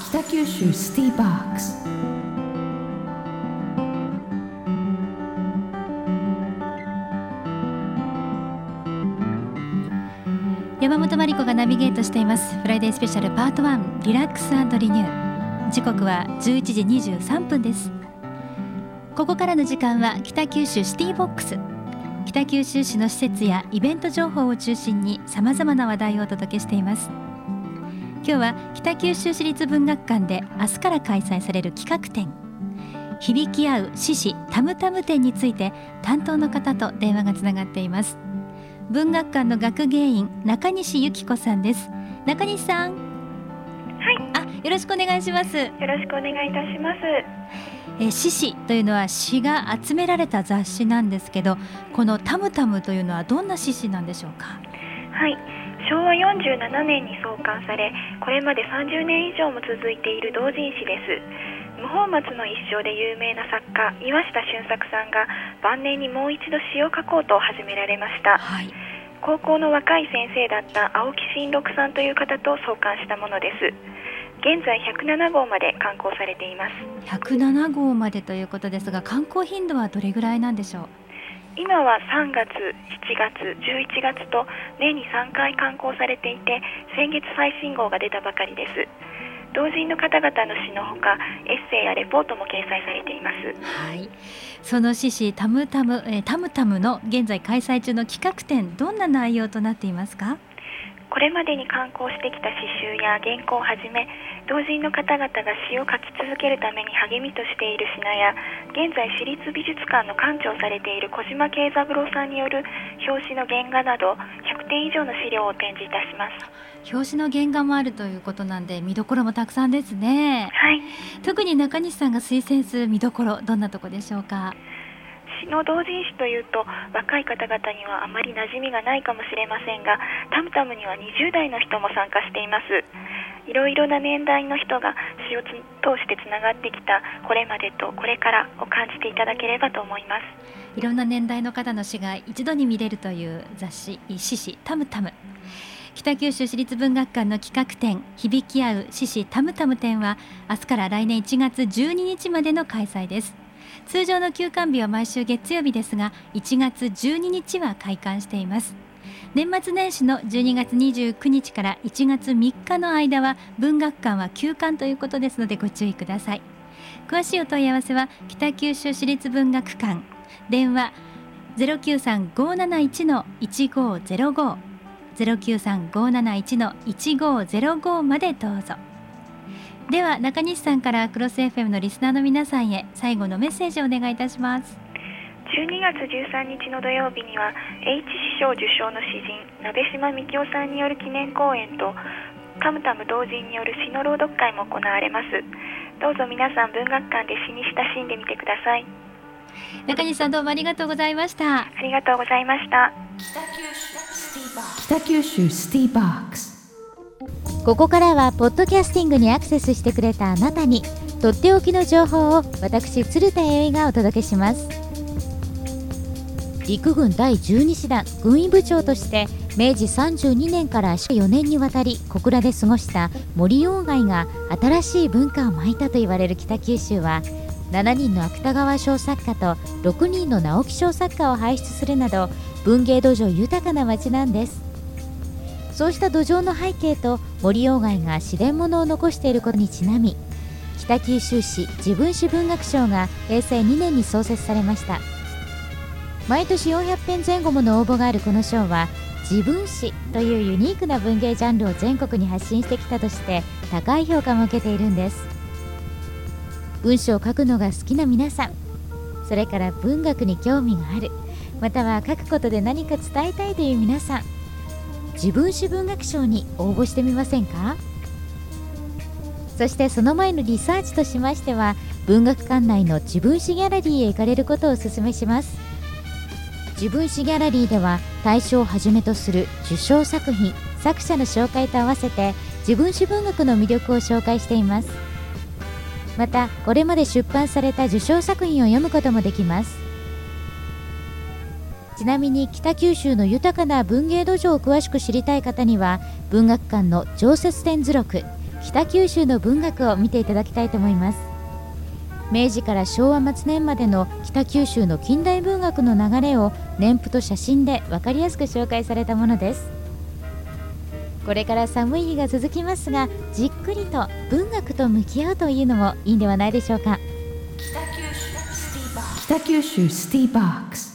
北九州シティボックス。山本真理子がナビゲートしています。フライデースペシャルパート1リラックスリニュー時刻は11時23分です。ここからの時間は北九州シティボックス。北九州市の施設やイベント情報を中心にさまざまな話題をお届けしています。今日は北九州市立文学館で明日から開催される企画展。響き合う獅子タムタム展について担当の方と電話がつながっています。文学館の学芸員中西由紀子さんです。中西さん。はい。あよろしくお願いします。よろしくお願いいたします。え獅子というのは詩が集められた雑誌なんですけどこのタムタムというのはどんな獅子なんでしょうか？はい昭和47年に創刊されこれまで30年以上も続いている同人誌です。無法松の一生で有名な作家岩下俊作さんが晩年にもう一度詩を書こうと始められました。はい。高校の若い先生だった青木新六さんという方と創刊したものです。現在107号まで刊行されています。107号までということですが観光頻度はどれぐらいなんでしょう？今は3月、7月、11月と年に3回刊行されていて先月最新号が出たばかりです。同人の方々の詩のほかエッセイやレポートも掲載されています。はい。その獅子タムタム、えータムタムの現在開催中の企画展どんな内容となっていますか？これまでに刊行してきた詩集や原稿をはじめ同人の方々が詩を書き続けるために励みとしている品や現在市立美術館の館長をされている小島慶三郎さんによる表紙の原画など100点以上の資料を展示いたします。表紙の原画もあるということなんで見どころもたくさんですね。はい。特に中西さんが推薦する見どころどんなとこでしょうか？詩の同人誌というと若い方々にはあまり馴染みがないかもしれませんがタムタムには20代の人も参加しています。いろいろな年代の人が詩を通してつながってきたこれまでとこれからを感じていただければと思います。いろんな年代の方の詩が一度に見れるという雑誌獅子タムタム。北九州市立文学館の企画展響き合う獅子タムタム展は明日から来年1月12日までの開催です。通常の休館日は毎週月曜日ですが1月12日は開館しています。年末年始の12月29日から1月3日の間は文学館は休館ということですのでご注意ください。詳しいお問い合わせは北九州市立文学館。電話093-571-1505 093-571-1505までどうぞ。では中西さんからクロス FM のリスナーの皆さんへ最後のメッセージをお願いいたします。12月13日の土曜日には H 師匠受賞の詩人鍋島幹夫さんによる記念講演とカムタム同人による詩の朗読会も行われます。どうぞ皆さん文学館で詩に親しんでみてください。中西さんどうもありがとうございました。ありがとうございました。北九州シティボックスここからはポッドキャスティングにアクセスしてくれたあなたにとっておきの情報を私鶴田由衣がお届けします。陸軍第12師団軍医部長として明治32年から4年にわたり小倉で過ごした森鴎外が新しい文化を巻いたと言われる北九州は7人の芥川賞作家と6人の直木賞作家を輩出するなど文芸土壌豊かな町なんです。そうした土壌の背景と森鴎外が自然物を残していることにちなみ北九州市自分史文学賞が平成2年に創設されました。毎年400編前後もの応募があるこの賞は自分史というユニークな文芸ジャンルを全国に発信してきたとして高い評価も受けているんです。文章を書くのが好きな皆さんそれから文学に興味があるまたは書くことで何か伝えたいという皆さん自分史文学賞に応募してみませんか？そしてその前のリサーチとしましては文学館内の自分史ギャラリーへ行かれることをお勧めします。自分史ギャラリーでは大賞をはじめとする受賞作品作者の紹介と合わせて自分史文学の魅力を紹介しています。またこれまで出版された受賞作品を読むこともできます。ちなみに北九州の豊かな文芸土壌を詳しく知りたい方には文学館の常設展図録北九州の文学を見ていただきたいと思います。明治から昭和末年までの北九州の近代文学の流れを年譜と写真で分かりやすく紹介されたものです。これから寒い日が続きますがじっくりと文学と向き合うというのもいいんではないでしょうか。北九州シティーバックス。